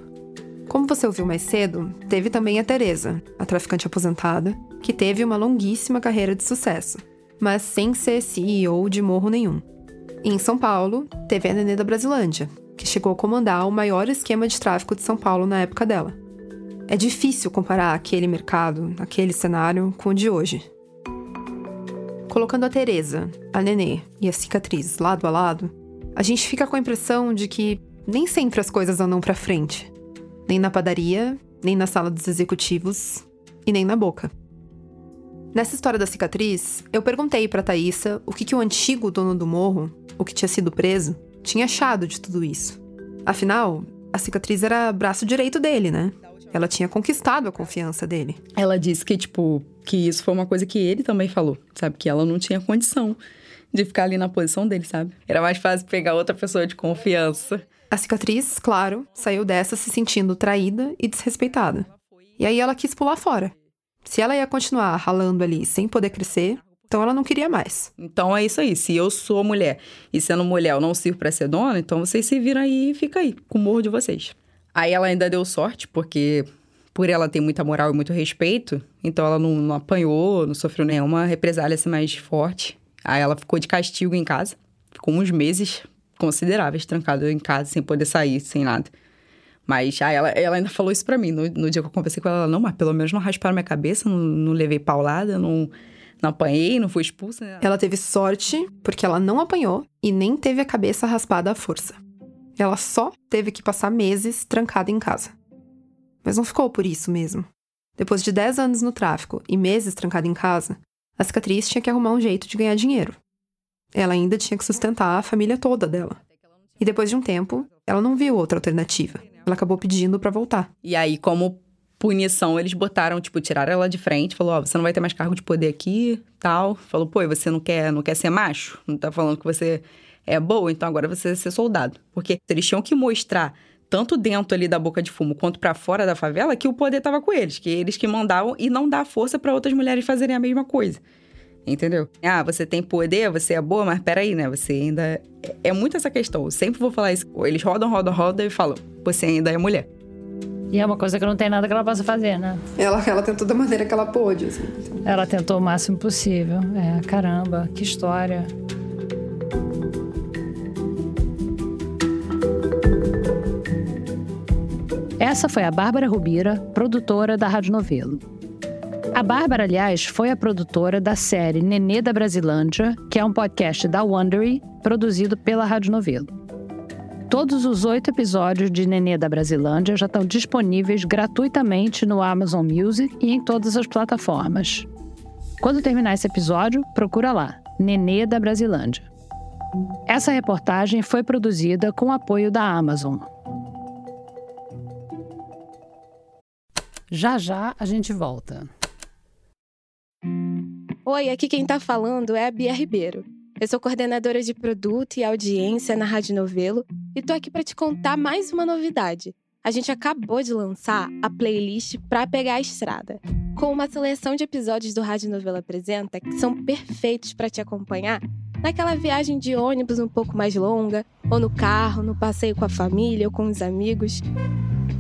Como você ouviu mais cedo, teve também a Teresa, a traficante aposentada, que teve uma longuíssima carreira de sucesso, mas sem ser CEO de morro nenhum. E em São Paulo, teve a Nenê da Brasilândia, que chegou a comandar o maior esquema de tráfico de São Paulo na época dela. É difícil comparar aquele mercado, aquele cenário, com o de hoje. Colocando a Teresa, a Nenê e a cicatriz lado a lado, a gente fica com a impressão de que nem sempre as coisas andam para frente. Nem na padaria, nem na sala dos executivos e nem na boca. Nessa história da cicatriz, eu perguntei para Thaisa o que, que o antigo dono do morro, o que tinha sido preso, tinha achado de tudo isso. Afinal, a cicatriz era braço direito dele, né? Ela tinha conquistado a confiança dele. Ela disse que, tipo, que isso foi uma coisa que ele também falou, sabe? Que ela não tinha condição de ficar ali na posição dele, sabe? Era mais fácil pegar outra pessoa de confiança. A cicatriz, claro, saiu dessa se sentindo traída e desrespeitada. E aí ela quis pular fora. Se ela ia continuar ralando ali sem poder crescer, então ela não queria mais. Então é isso aí. Se eu sou mulher e sendo mulher eu não sirvo para ser dona, então vocês se viram aí e fica aí, com o morro de vocês. Aí ela ainda deu sorte, porque por ela ter muita moral e muito respeito, então ela não, não apanhou, não sofreu nenhuma represália assim mais forte. Aí ela ficou de castigo em casa. Ficou uns meses consideráveis trancada em casa, sem poder sair, sem nada. Mas aí ela, ela ainda falou isso pra mim. No, no dia que eu conversei com ela, ela, não, mas pelo menos não rasparam minha cabeça, não, não levei paulada, não não apanhei, não fui expulsa. Né? Ela teve sorte porque ela não apanhou e nem teve a cabeça raspada à força. Ela só teve que passar meses trancada em casa. Mas não ficou por isso mesmo. Depois de 10 anos no tráfico e meses trancada em casa, a cicatriz tinha que arrumar um jeito de ganhar dinheiro. Ela ainda tinha que sustentar a família toda dela. E depois de um tempo, ela não viu outra alternativa. Ela acabou pedindo para voltar. E aí, como punição, eles botaram, tipo, tiraram ela de frente, falou, ó, oh, você não vai ter mais cargo de poder aqui, tal. Falou, pô, e você não quer, não quer ser macho? Não tá falando que você é boa, então agora você vai ser soldado. Porque eles tinham que mostrar tanto dentro ali da boca de fumo quanto para fora da favela que o poder tava com eles, que eles que mandavam e não dar força para outras mulheres fazerem a mesma coisa. Entendeu? Ah, você tem poder, você é boa, mas peraí, né? Você ainda. É, é muito essa questão. Eu sempre vou falar isso. Eles rodam, rodam, rodam e falam: você ainda é mulher. E é uma coisa que não tem nada que ela possa fazer, né? Ela, ela tentou da maneira que ela pôde, assim. Ela tentou o máximo possível. É, caramba, que história. Essa foi a Bárbara Rubira, produtora da Rádio Novelo. A Bárbara, aliás, foi a produtora da série Nenê da Brasilândia, que é um podcast da Wondery, produzido pela Rádio Novelo. Todos os oito episódios de Nenê da Brasilândia já estão disponíveis gratuitamente no Amazon Music e em todas as plataformas. Quando terminar esse episódio, procura lá, Nenê da Brasilândia. Essa reportagem foi produzida com apoio da Amazon. Já já a gente volta. Oi, aqui quem tá falando é a Bia Ribeiro. Eu sou coordenadora de produto e audiência na Rádio Novelo e tô aqui para te contar mais uma novidade. A gente acabou de lançar a playlist Pra Pegar a Estrada, com uma seleção de episódios do Rádio Novelo Apresenta que são perfeitos para te acompanhar naquela viagem de ônibus um pouco mais longa, ou no carro, no passeio com a família ou com os amigos.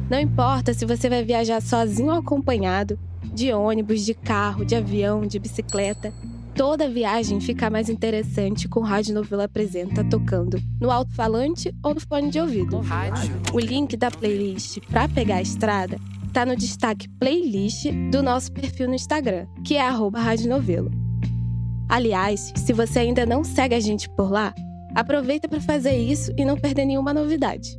Não importa se você vai viajar sozinho ou acompanhado, de ônibus, de carro, de avião, de bicicleta. Toda viagem fica mais interessante com Rádio Novela Apresenta tocando no alto-falante ou no fone de ouvido. O link da playlist para pegar a estrada tá no destaque playlist do nosso perfil no Instagram, que é arroba Rádio Novelo. Aliás, se você ainda não segue a gente por lá, aproveita para fazer isso e não perder nenhuma novidade.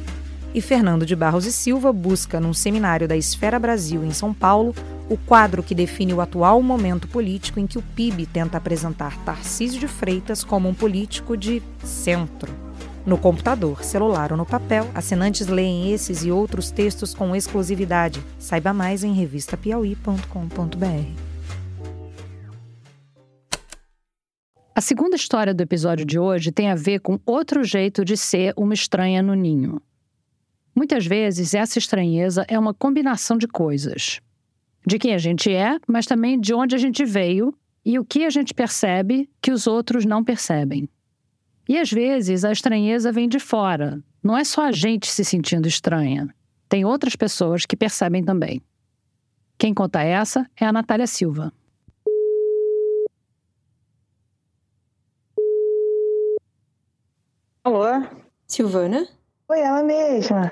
e Fernando de Barros e Silva busca, num seminário da Esfera Brasil em São Paulo, o quadro que define o atual momento político em que o PIB tenta apresentar Tarcísio de Freitas como um político de centro. No computador, celular ou no papel, assinantes leem esses e outros textos com exclusividade. Saiba mais em revistapiauí.com.br. A segunda história do episódio de hoje tem a ver com outro jeito de ser uma estranha no ninho. Muitas vezes, essa estranheza é uma combinação de coisas. De quem a gente é, mas também de onde a gente veio e o que a gente percebe que os outros não percebem. E às vezes a estranheza vem de fora. Não é só a gente se sentindo estranha. Tem outras pessoas que percebem também. Quem conta essa é a Natália Silva. Alô? Silvana? Foi ela mesma.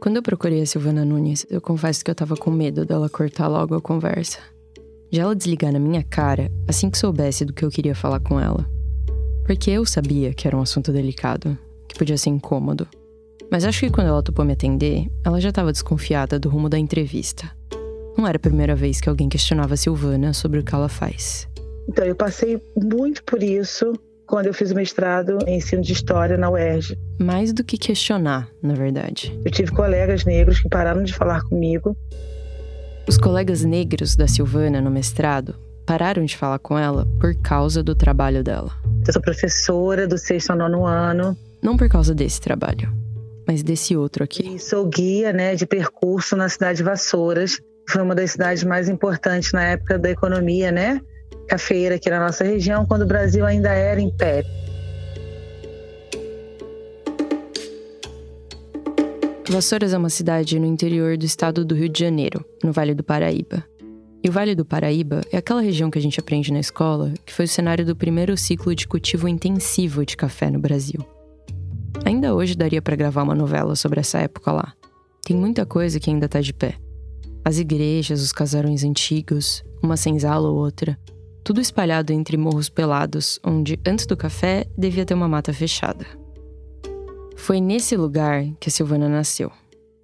Quando eu procurei a Silvana Nunes, eu confesso que eu tava com medo dela cortar logo a conversa. De ela desligar na minha cara assim que soubesse do que eu queria falar com ela. Porque eu sabia que era um assunto delicado, que podia ser incômodo. Mas acho que quando ela topou me atender, ela já estava desconfiada do rumo da entrevista. Não era a primeira vez que alguém questionava a Silvana sobre o que ela faz. Então, eu passei muito por isso quando eu fiz o mestrado em ensino de história na UERJ. Mais do que questionar, na verdade. Eu tive colegas negros que pararam de falar comigo. Os colegas negros da Silvana no mestrado pararam de falar com ela por causa do trabalho dela. Eu sou professora do sexto ao nono ano. Não por causa desse trabalho, mas desse outro aqui. E sou guia né, de percurso na cidade de Vassouras. Foi uma das cidades mais importantes na época da economia, né? Cafeira aqui na nossa região, quando o Brasil ainda era império. Vassouras é uma cidade no interior do estado do Rio de Janeiro, no Vale do Paraíba. E o Vale do Paraíba é aquela região que a gente aprende na escola que foi o cenário do primeiro ciclo de cultivo intensivo de café no Brasil. Ainda hoje daria para gravar uma novela sobre essa época lá. Tem muita coisa que ainda tá de pé. As igrejas, os casarões antigos, uma senzala ou outra, tudo espalhado entre morros pelados, onde antes do café devia ter uma mata fechada. Foi nesse lugar que a Silvana nasceu.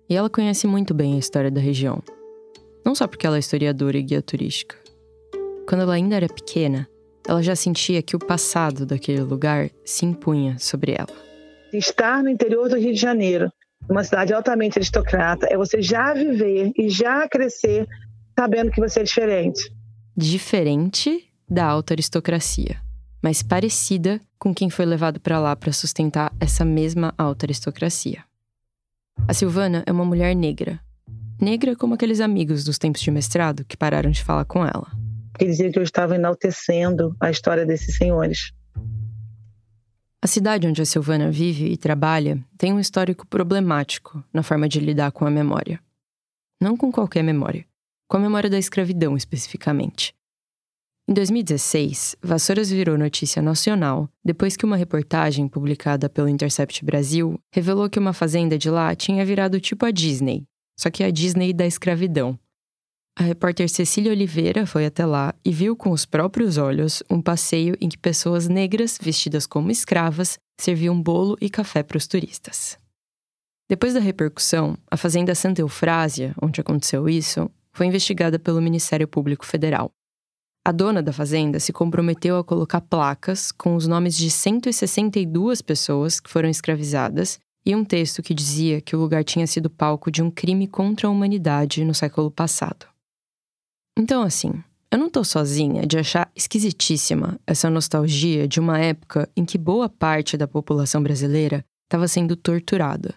E ela conhece muito bem a história da região. Não só porque ela é historiadora e guia turística. Quando ela ainda era pequena, ela já sentia que o passado daquele lugar se impunha sobre ela. Estar no interior do Rio de Janeiro, uma cidade altamente aristocrata, é você já viver e já crescer sabendo que você é diferente diferente da alta aristocracia, mas parecida com quem foi levado para lá para sustentar essa mesma alta aristocracia. A Silvana é uma mulher negra, Negra como aqueles amigos dos tempos de mestrado que pararam de falar com ela. Quer dizer que eu estava enaltecendo a história desses senhores. A cidade onde a Silvana vive e trabalha tem um histórico problemático na forma de lidar com a memória. Não com qualquer memória, com a memória da escravidão especificamente. Em 2016, Vassouras virou notícia nacional depois que uma reportagem publicada pelo Intercept Brasil revelou que uma fazenda de lá tinha virado tipo a Disney, só que a Disney da escravidão. A repórter Cecília Oliveira foi até lá e viu com os próprios olhos um passeio em que pessoas negras, vestidas como escravas, serviam bolo e café para os turistas. Depois da repercussão, a Fazenda Santa Eufrásia, onde aconteceu isso, foi investigada pelo Ministério Público Federal. A dona da fazenda se comprometeu a colocar placas com os nomes de 162 pessoas que foram escravizadas e um texto que dizia que o lugar tinha sido palco de um crime contra a humanidade no século passado. Então, assim, eu não tô sozinha de achar esquisitíssima essa nostalgia de uma época em que boa parte da população brasileira estava sendo torturada.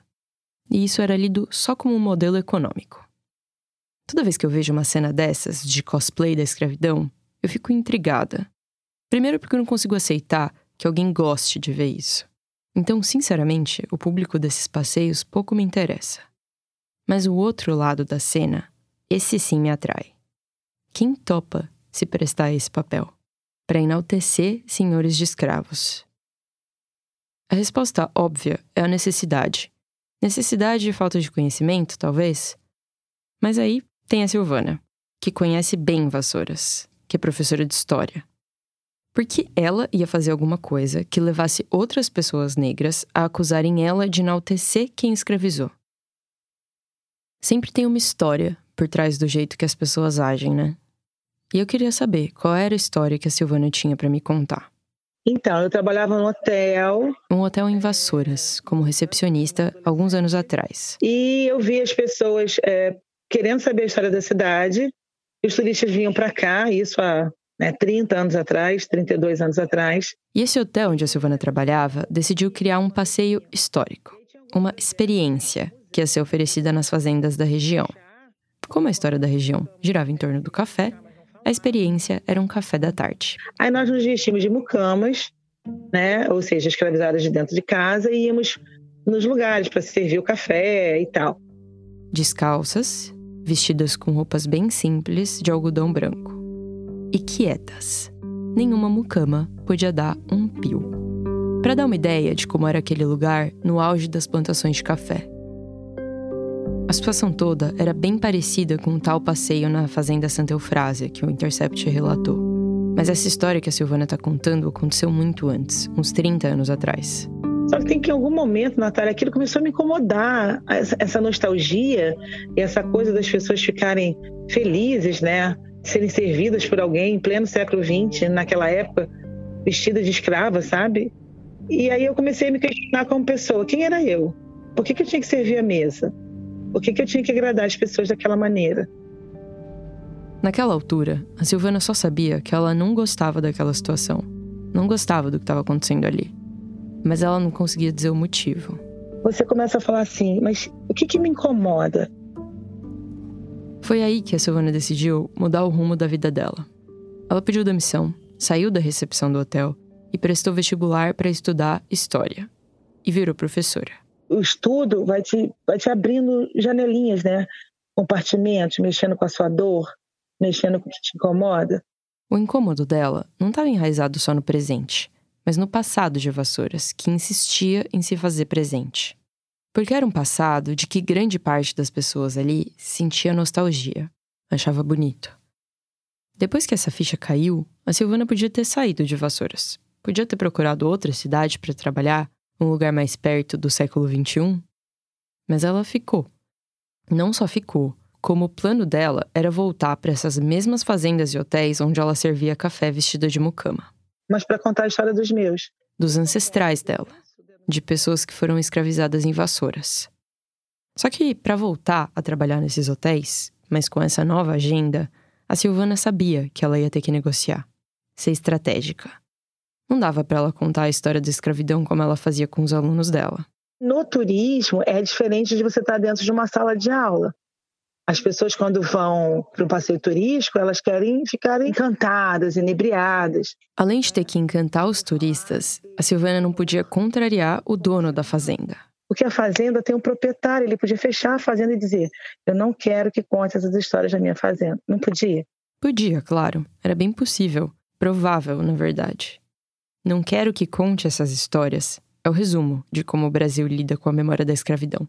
E isso era lido só como um modelo econômico. Toda vez que eu vejo uma cena dessas, de cosplay da escravidão, eu fico intrigada. Primeiro, porque eu não consigo aceitar que alguém goste de ver isso. Então, sinceramente, o público desses passeios pouco me interessa. Mas o outro lado da cena, esse sim me atrai. Quem topa se prestar a esse papel? Para enaltecer senhores de escravos. A resposta óbvia é a necessidade. Necessidade e falta de conhecimento, talvez? Mas aí tem a Silvana, que conhece bem Vassouras, que é professora de história porque ela ia fazer alguma coisa que levasse outras pessoas negras a acusarem ela de enaltecer quem escravizou. Sempre tem uma história por trás do jeito que as pessoas agem, né? E eu queria saber qual era a história que a Silvana tinha para me contar. Então, eu trabalhava no hotel. Um hotel em Vassouras, como recepcionista, alguns anos atrás. E eu vi as pessoas é, querendo saber a história da cidade. Os turistas vinham para cá, isso há né, 30 anos atrás, 32 anos atrás. E esse hotel onde a Silvana trabalhava decidiu criar um passeio histórico, uma experiência que ia ser oferecida nas fazendas da região. Como a história da região girava em torno do café, a experiência era um café da tarde. Aí nós nos vestimos de mucamas, né, ou seja, escravizadas de dentro de casa, e íamos nos lugares para servir o café e tal. Descalças, vestidas com roupas bem simples de algodão branco e quietas. Nenhuma mucama podia dar um pio. Para dar uma ideia de como era aquele lugar no auge das plantações de café. A situação toda era bem parecida com um tal passeio na Fazenda Santa Eufrásia que o Intercept relatou. Mas essa história que a Silvana está contando aconteceu muito antes, uns 30 anos atrás. Só que tem que em algum momento, Natália, aquilo começou a me incomodar, essa nostalgia e essa coisa das pessoas ficarem felizes, né? serem servidas por alguém em pleno século XX, naquela época, vestida de escrava, sabe? E aí eu comecei a me questionar como pessoa: quem era eu? Por que, que eu tinha que servir a mesa? Por que, que eu tinha que agradar as pessoas daquela maneira? Naquela altura, a Silvana só sabia que ela não gostava daquela situação. Não gostava do que estava acontecendo ali. Mas ela não conseguia dizer o motivo. Você começa a falar assim: mas o que, que me incomoda? Foi aí que a Silvana decidiu mudar o rumo da vida dela. Ela pediu demissão, saiu da recepção do hotel e prestou vestibular para estudar história. E virou professora. O estudo vai te, vai te abrindo janelinhas, né? Compartimentos, mexendo com a sua dor, mexendo com o que te incomoda. O incômodo dela não estava enraizado só no presente, mas no passado de Vassouras, que insistia em se fazer presente. Porque era um passado de que grande parte das pessoas ali sentia nostalgia, achava bonito. Depois que essa ficha caiu, a Silvana podia ter saído de Vassouras. Podia ter procurado outra cidade para trabalhar, um lugar mais perto do século XXI. Mas ela ficou. Não só ficou, como o plano dela era voltar para essas mesmas fazendas e hotéis onde ela servia café vestida de mucama. Mas para contar a história dos meus. Dos ancestrais dela de pessoas que foram escravizadas em vassouras. Só que, para voltar a trabalhar nesses hotéis, mas com essa nova agenda, a Silvana sabia que ela ia ter que negociar, ser estratégica. Não dava para ela contar a história da escravidão como ela fazia com os alunos dela. No turismo, é diferente de você estar dentro de uma sala de aula. As pessoas, quando vão para um passeio turístico, elas querem ficar encantadas, inebriadas. Além de ter que encantar os turistas, a Silvana não podia contrariar o dono da fazenda. Porque a fazenda tem um proprietário, ele podia fechar a fazenda e dizer: Eu não quero que conte essas histórias da minha fazenda. Não podia? Podia, claro. Era bem possível. Provável, na verdade. Não quero que conte essas histórias. É o resumo de como o Brasil lida com a memória da escravidão.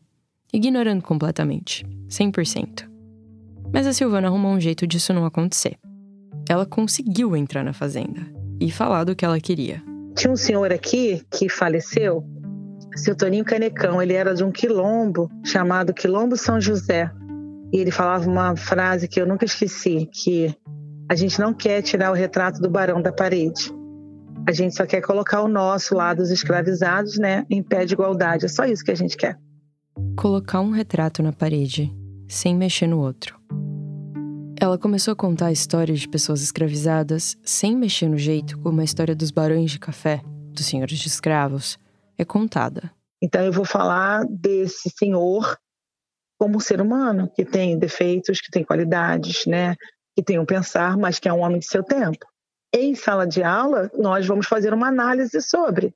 Ignorando completamente. 100%. Mas a Silvana arrumou um jeito disso não acontecer. Ela conseguiu entrar na fazenda e falar do que ela queria. Tinha um senhor aqui que faleceu, seu Toninho Canecão. Ele era de um quilombo chamado Quilombo São José. E ele falava uma frase que eu nunca esqueci, que a gente não quer tirar o retrato do barão da parede. A gente só quer colocar o nosso lá dos escravizados, né, em pé de igualdade. É só isso que a gente quer. Colocar um retrato na parede, sem mexer no outro. Ela começou a contar a história de pessoas escravizadas sem mexer no jeito como a história dos barões de café, dos senhores de escravos, é contada. Então eu vou falar desse senhor como um ser humano que tem defeitos, que tem qualidades, né, que tem um pensar, mas que é um homem de seu tempo. Em sala de aula, nós vamos fazer uma análise sobre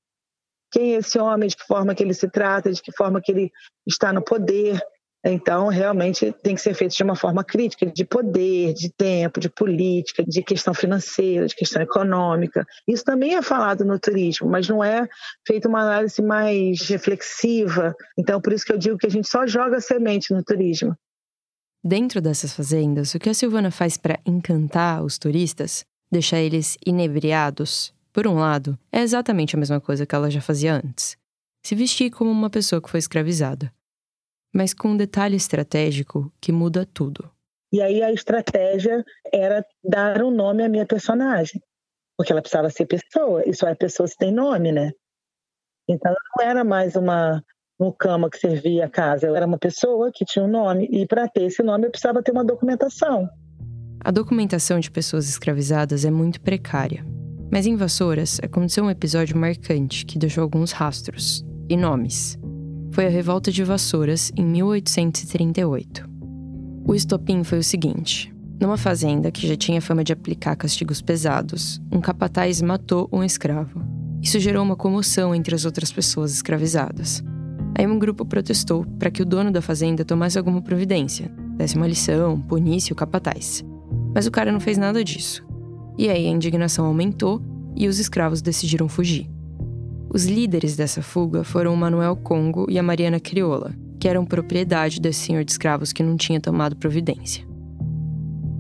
quem é esse homem, de que forma que ele se trata, de que forma que ele está no poder, então, realmente tem que ser feito de uma forma crítica, de poder, de tempo, de política, de questão financeira, de questão econômica. Isso também é falado no turismo, mas não é feita uma análise mais reflexiva. Então, por isso que eu digo que a gente só joga semente no turismo. Dentro dessas fazendas, o que a Silvana faz para encantar os turistas, deixar eles inebriados, por um lado, é exatamente a mesma coisa que ela já fazia antes. Se vestir como uma pessoa que foi escravizada mas com um detalhe estratégico que muda tudo. E aí a estratégia era dar um nome à minha personagem, porque ela precisava ser pessoa, e só é pessoa se tem nome, né? Então não era mais uma cama que servia a casa, eu era uma pessoa que tinha um nome, e para ter esse nome eu precisava ter uma documentação. A documentação de pessoas escravizadas é muito precária. Mas em Vassouras aconteceu um episódio marcante que deixou alguns rastros e nomes foi a Revolta de Vassouras, em 1838. O estopim foi o seguinte: numa fazenda que já tinha fama de aplicar castigos pesados, um capataz matou um escravo. Isso gerou uma comoção entre as outras pessoas escravizadas. Aí um grupo protestou para que o dono da fazenda tomasse alguma providência, desse uma lição, punisse o capataz. Mas o cara não fez nada disso. E aí a indignação aumentou e os escravos decidiram fugir. Os líderes dessa fuga foram o Manuel Congo e a Mariana Crioula, que eram propriedade desse senhor de escravos que não tinha tomado providência.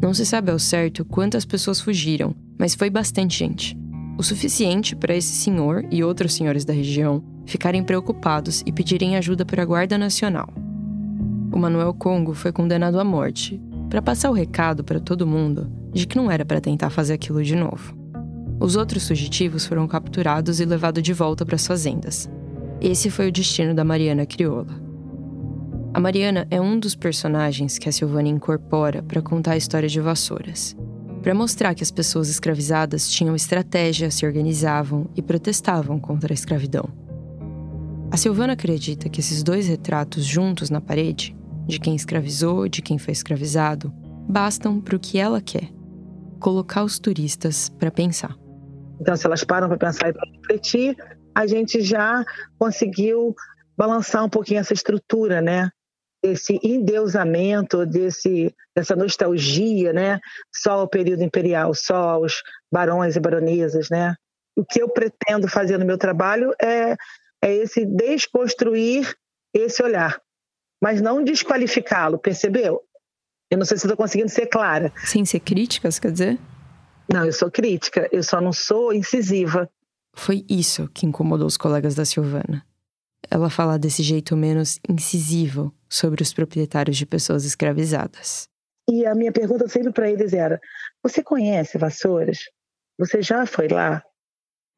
Não se sabe ao certo quantas pessoas fugiram, mas foi bastante gente. O suficiente para esse senhor e outros senhores da região ficarem preocupados e pedirem ajuda para a Guarda Nacional. O Manuel Congo foi condenado à morte, para passar o recado para todo mundo de que não era para tentar fazer aquilo de novo. Os outros fugitivos foram capturados e levados de volta para as fazendas. Esse foi o destino da Mariana Crioula. A Mariana é um dos personagens que a Silvana incorpora para contar a história de Vassouras, para mostrar que as pessoas escravizadas tinham estratégia, se organizavam e protestavam contra a escravidão. A Silvana acredita que esses dois retratos juntos na parede, de quem escravizou de quem foi escravizado, bastam para o que ela quer: colocar os turistas para pensar. Então, se elas param para pensar e para refletir, a gente já conseguiu balançar um pouquinho essa estrutura, né? Esse endeusamento, desse, dessa nostalgia, né? Só ao período imperial, só aos barões e baronesas, né? O que eu pretendo fazer no meu trabalho é, é esse desconstruir esse olhar, mas não desqualificá-lo, percebeu? Eu não sei se estou conseguindo ser clara. Sem ser críticas, quer dizer? Não, eu sou crítica, eu só não sou incisiva. Foi isso que incomodou os colegas da Silvana. Ela falar desse jeito menos incisivo sobre os proprietários de pessoas escravizadas. E a minha pergunta sempre para eles era: Você conhece Vassouras? Você já foi lá?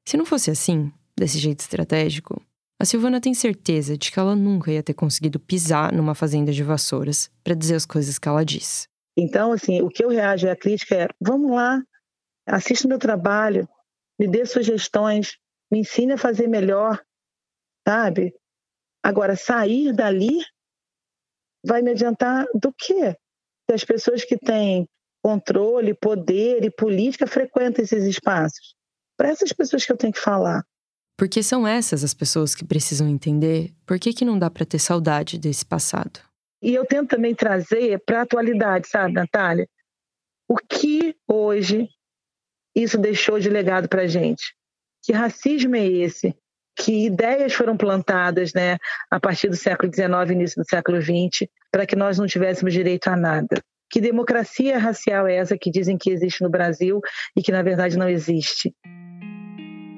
Se não fosse assim, desse jeito estratégico, a Silvana tem certeza de que ela nunca ia ter conseguido pisar numa fazenda de vassouras para dizer as coisas que ela diz. Então, assim, o que eu reajo à crítica é: vamos lá, assista meu trabalho, me dê sugestões, me ensine a fazer melhor, sabe? Agora, sair dali vai me adiantar do quê? que as pessoas que têm controle, poder e política frequentam esses espaços. Para essas pessoas que eu tenho que falar. Porque são essas as pessoas que precisam entender por que, que não dá para ter saudade desse passado. E eu tento também trazer para a atualidade, sabe, Natália? O que hoje isso deixou de legado para a gente? Que racismo é esse? Que ideias foram plantadas né, a partir do século XIX, início do século XX, para que nós não tivéssemos direito a nada? Que democracia racial é essa que dizem que existe no Brasil e que, na verdade, não existe?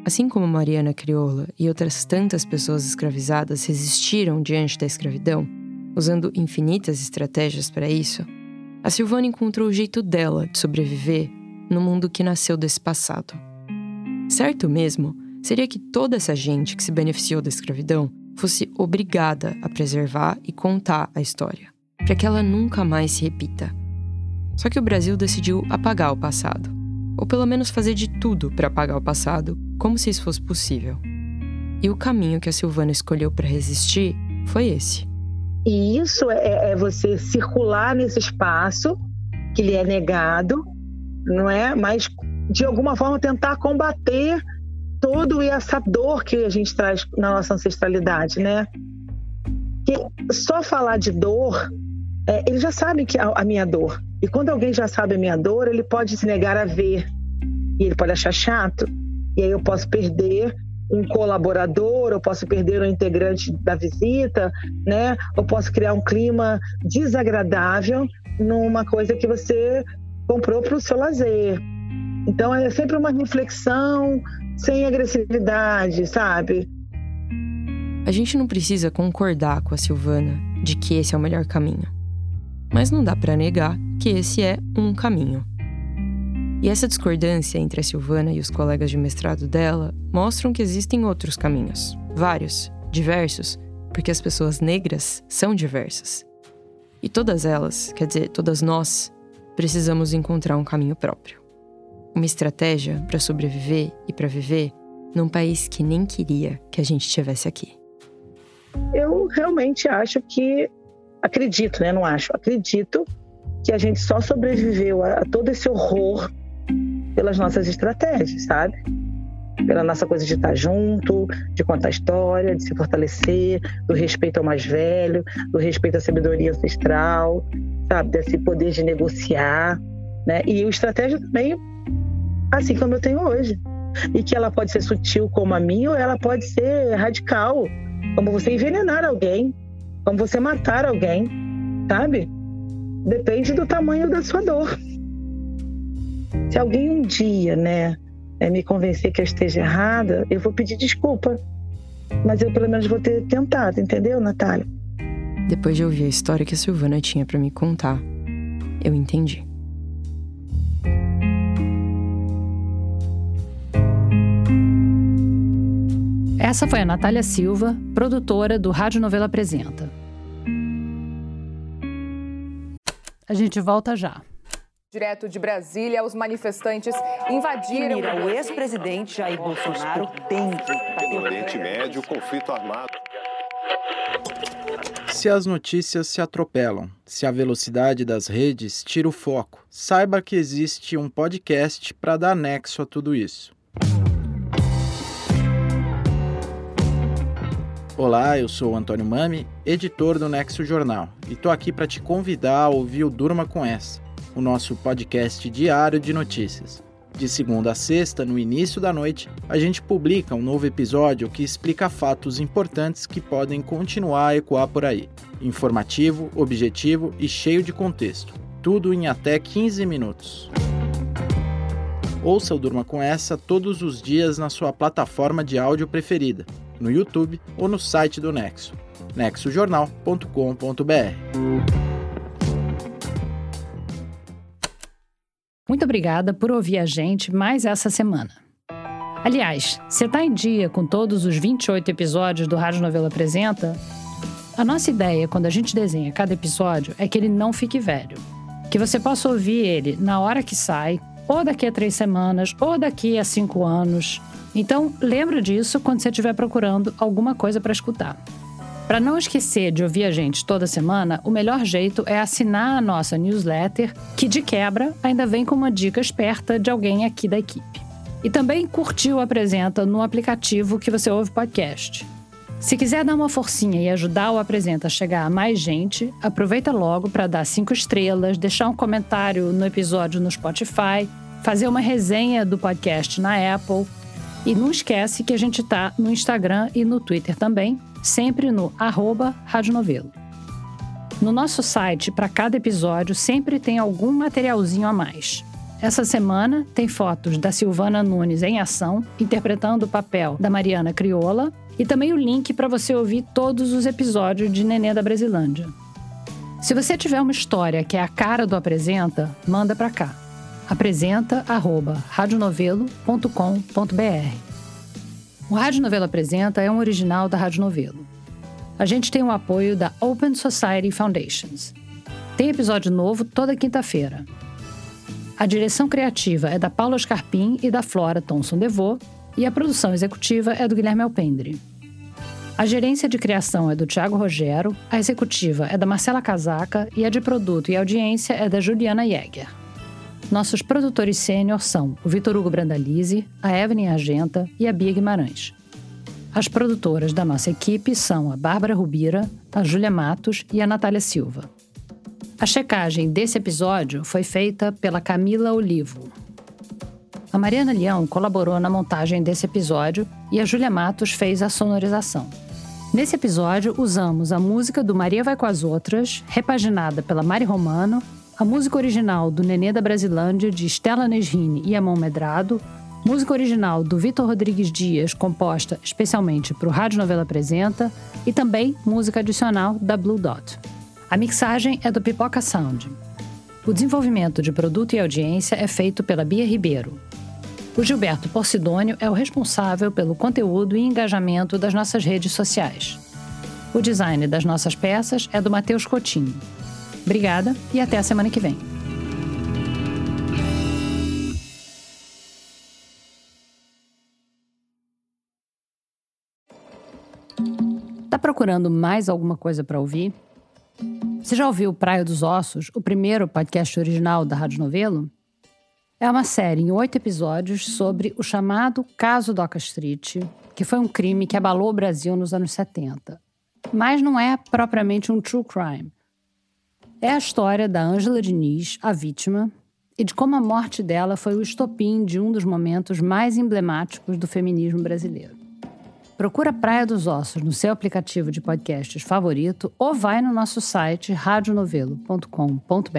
Assim como Mariana Crioula e outras tantas pessoas escravizadas resistiram diante da escravidão, usando infinitas estratégias para isso, a Silvana encontrou o jeito dela de sobreviver no mundo que nasceu desse passado. Certo mesmo seria que toda essa gente que se beneficiou da escravidão fosse obrigada a preservar e contar a história, para que ela nunca mais se repita. Só que o Brasil decidiu apagar o passado, ou pelo menos fazer de tudo para apagar o passado, como se isso fosse possível. E o caminho que a Silvana escolheu para resistir foi esse. E isso é, é você circular nesse espaço que lhe é negado, não é? Mas de alguma forma tentar combater todo essa dor que a gente traz na nossa ancestralidade, né? Que só falar de dor, é, ele já sabe que a, a, minha dor. E quando alguém já sabe a minha dor, ele pode se negar a ver. E ele pode achar chato. E aí eu posso perder um colaborador, eu posso perder um integrante da visita, né? Eu posso criar um clima desagradável numa coisa que você comprou para o seu lazer. Então é sempre uma reflexão sem agressividade, sabe? A gente não precisa concordar com a Silvana de que esse é o melhor caminho. Mas não dá para negar que esse é um caminho. E essa discordância entre a Silvana e os colegas de mestrado dela mostram que existem outros caminhos, vários, diversos, porque as pessoas negras são diversas. E todas elas, quer dizer, todas nós, precisamos encontrar um caminho próprio. Uma estratégia para sobreviver e para viver num país que nem queria que a gente estivesse aqui. Eu realmente acho que acredito, né? Não acho, acredito que a gente só sobreviveu a, a todo esse horror pelas nossas estratégias, sabe? Pela nossa coisa de estar junto, de contar história, de se fortalecer, do respeito ao mais velho, do respeito à sabedoria ancestral, sabe? Desse poder de negociar, né? E o estratégia também, assim como eu tenho hoje. E que ela pode ser sutil como a minha, ou ela pode ser radical, como você envenenar alguém, como você matar alguém, sabe? Depende do tamanho da sua dor. Se alguém um dia, né, é, me convencer que eu esteja errada, eu vou pedir desculpa. Mas eu pelo menos vou ter tentado, entendeu, Natália? Depois de ouvir a história que a Silvana tinha para me contar, eu entendi. Essa foi a Natália Silva, produtora do Rádio Novela Apresenta. A gente volta já. Direto de Brasília, os manifestantes invadiram. Mira, o ex-presidente Jair Bolsonaro que. No Oriente Médio, conflito armado. Se as notícias se atropelam, se a velocidade das redes tira o foco, saiba que existe um podcast para dar nexo a tudo isso. Olá, eu sou o Antônio Mami, editor do Nexo Jornal, e tô aqui para te convidar a ouvir o Durma com essa o nosso podcast diário de notícias. De segunda a sexta, no início da noite, a gente publica um novo episódio que explica fatos importantes que podem continuar a ecoar por aí. Informativo, objetivo e cheio de contexto. Tudo em até 15 minutos. Ouça o Durma com essa todos os dias na sua plataforma de áudio preferida, no YouTube ou no site do Nexo, nexojornal.com.br. Muito obrigada por ouvir a gente mais essa semana. Aliás, você está em dia com todos os 28 episódios do Rádio Novela Apresenta? A nossa ideia quando a gente desenha cada episódio é que ele não fique velho. Que você possa ouvir ele na hora que sai, ou daqui a três semanas, ou daqui a cinco anos. Então, lembra disso quando você estiver procurando alguma coisa para escutar. Para não esquecer de ouvir a gente toda semana, o melhor jeito é assinar a nossa newsletter, que de quebra ainda vem com uma dica esperta de alguém aqui da equipe. E também curtir o Apresenta no aplicativo que você ouve podcast. Se quiser dar uma forcinha e ajudar o Apresenta a chegar a mais gente, aproveita logo para dar cinco estrelas, deixar um comentário no episódio no Spotify, fazer uma resenha do podcast na Apple. E não esquece que a gente está no Instagram e no Twitter também, sempre no arroba Rádio Novelo. No nosso site, para cada episódio, sempre tem algum materialzinho a mais. Essa semana tem fotos da Silvana Nunes em ação, interpretando o papel da Mariana Crioula, e também o link para você ouvir todos os episódios de Nenê da Brasilândia. Se você tiver uma história que é a cara do Apresenta, manda para cá. apresenta@radionovelo.com.br. O Rádio Novelo Apresenta é um original da Rádio Novelo. A gente tem o apoio da Open Society Foundations. Tem episódio novo toda quinta-feira. A direção criativa é da Paula Scarpim e da Flora Thomson Devô, e a produção executiva é do Guilherme Alpendre. A gerência de criação é do Tiago Rogero, a executiva é da Marcela Casaca e a de produto e audiência é da Juliana Jäger. Nossos produtores sênior são o Vitor Hugo Brandalize, a Evelyn Argenta e a Bia Guimarães. As produtoras da nossa equipe são a Bárbara Rubira, a Júlia Matos e a Natália Silva. A checagem desse episódio foi feita pela Camila Olivo. A Mariana Leão colaborou na montagem desse episódio e a Júlia Matos fez a sonorização. Nesse episódio, usamos a música do Maria Vai com as Outras, repaginada pela Mari Romano, a música original do Nenê da Brasilândia, de Stella Nesrini e Amon Medrado, música original do Vitor Rodrigues Dias, composta especialmente para o Rádio Novela Apresenta, e também música adicional da Blue Dot. A mixagem é do Pipoca Sound. O desenvolvimento de produto e audiência é feito pela Bia Ribeiro. O Gilberto Porcidônio é o responsável pelo conteúdo e engajamento das nossas redes sociais. O design das nossas peças é do Matheus Coutinho. Obrigada e até a semana que vem. Tá procurando mais alguma coisa para ouvir? Você já ouviu Praia dos Ossos, o primeiro podcast original da Rádio Novelo? É uma série em oito episódios sobre o chamado Caso Doca Street, que foi um crime que abalou o Brasil nos anos 70. Mas não é propriamente um true crime. É a história da Ângela Diniz, a vítima, e de como a morte dela foi o estopim de um dos momentos mais emblemáticos do feminismo brasileiro. Procura Praia dos Ossos no seu aplicativo de podcasts favorito ou vai no nosso site radionovelo.com.br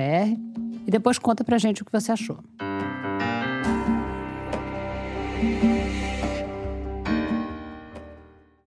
e depois conta pra gente o que você achou.